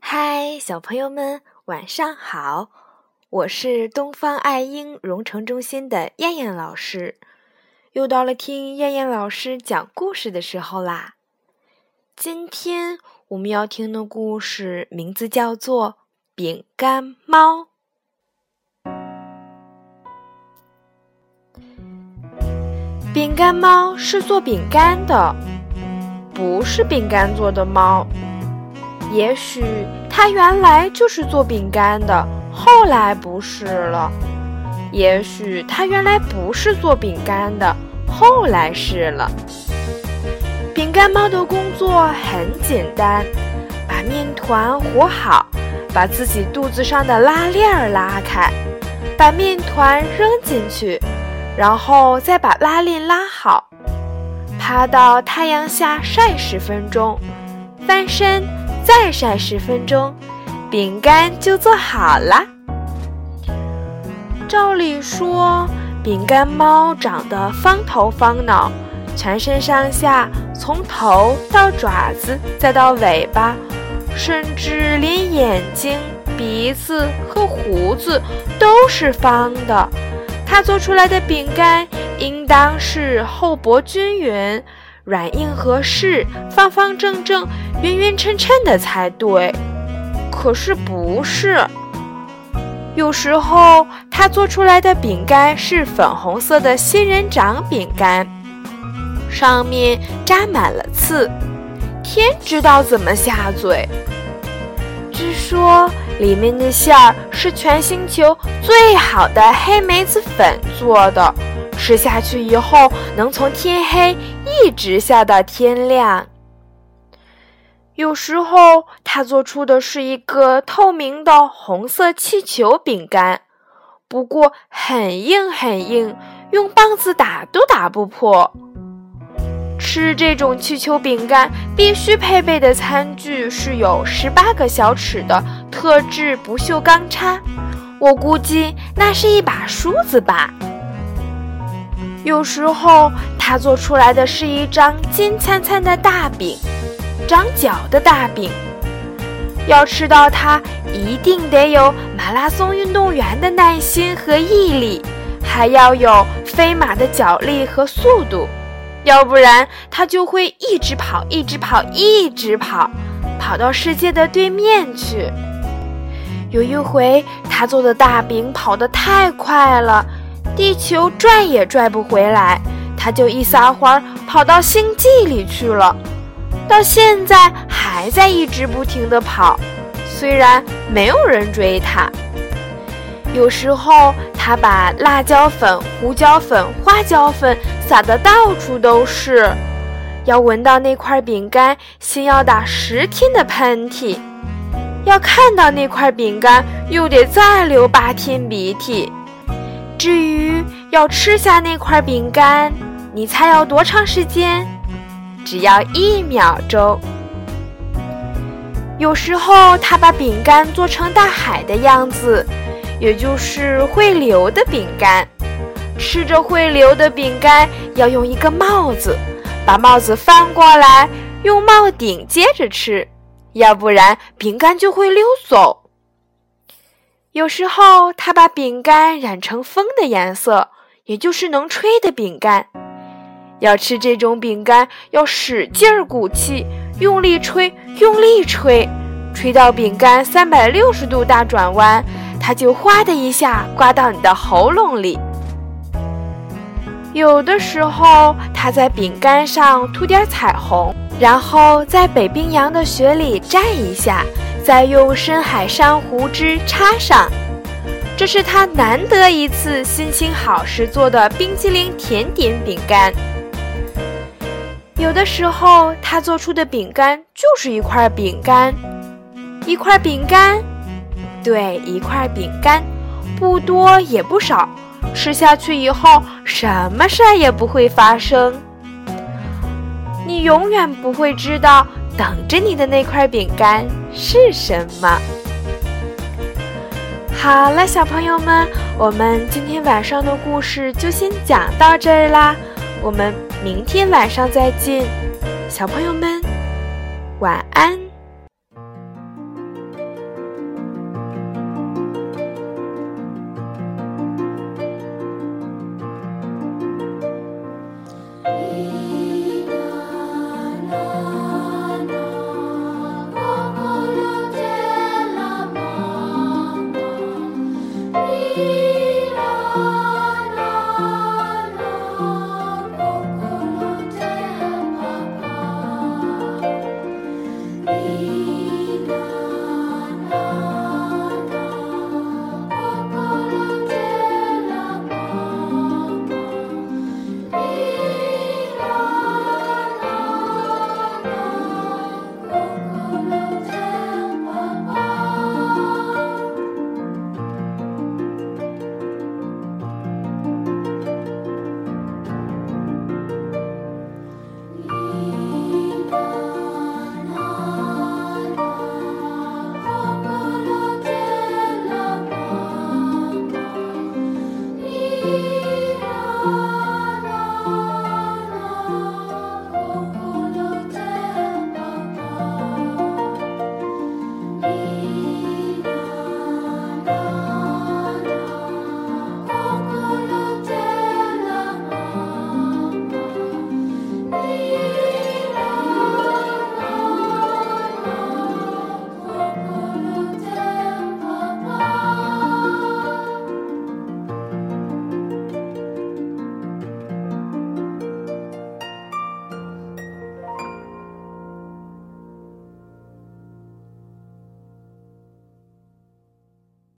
嗨，小朋友们，晚上好！我是东方爱婴融成中心的燕燕老师，又到了听燕燕老师讲故事的时候啦。今天我们要听的故事名字叫做《饼干猫》。饼干猫是做饼干的，不是饼干做的猫。也许它原来就是做饼干的，后来不是了；也许它原来不是做饼干的，后来是了。饼干猫的工作很简单：把面团和好，把自己肚子上的拉链儿拉开，把面团扔进去，然后再把拉链拉好，趴到太阳下晒十分钟，翻身。再晒十分钟，饼干就做好了。照理说，饼干猫长得方头方脑，全身上下从头到爪子再到尾巴，甚至连眼睛、鼻子和胡子都是方的。它做出来的饼干应当是厚薄均匀。软硬合适，方方正正，匀匀称称的才对。可是不是，有时候他做出来的饼干是粉红色的仙人掌饼干，上面扎满了刺，天知道怎么下嘴。据说里面的馅儿是全星球最好的黑莓子粉做的。吃下去以后，能从天黑一直笑到天亮。有时候，他做出的是一个透明的红色气球饼干，不过很硬很硬，用棒子打都打不破。吃这种气球饼干必须配备的餐具是有十八个小齿的特制不锈钢叉，我估计那是一把梳子吧。有时候，他做出来的是一张金灿灿的大饼，长角的大饼。要吃到它，一定得有马拉松运动员的耐心和毅力，还要有飞马的脚力和速度，要不然它就会一直跑，一直跑，一直跑，跑到世界的对面去。有一回，他做的大饼跑得太快了。地球拽也拽不回来，他就一撒欢跑到星际里去了。到现在还在一直不停地跑，虽然没有人追他。有时候他把辣椒粉、胡椒粉、花椒粉撒得到处都是，要闻到那块饼干，先要打十天的喷嚏；要看到那块饼干，又得再流八天鼻涕。至于要吃下那块饼干，你猜要多长时间？只要一秒钟。有时候他把饼干做成大海的样子，也就是会流的饼干。吃着会流的饼干，要用一个帽子，把帽子翻过来，用帽顶接着吃，要不然饼干就会溜走。有时候，他把饼干染成风的颜色，也就是能吹的饼干。要吃这种饼干，要使劲儿鼓气，用力吹，用力吹，吹到饼干三百六十度大转弯，它就哗的一下刮到你的喉咙里。有的时候，他在饼干上涂点彩虹，然后在北冰洋的雪里蘸一下。再用深海珊瑚汁插上，这是他难得一次心情好时做的冰激凌甜点饼干。有的时候，他做出的饼干就是一块饼干，一块饼干，对，一块饼干，不多也不少，吃下去以后什么事儿也不会发生，你永远不会知道。等着你的那块饼干是什么？好了，小朋友们，我们今天晚上的故事就先讲到这儿啦。我们明天晚上再见，小朋友们，晚安。you.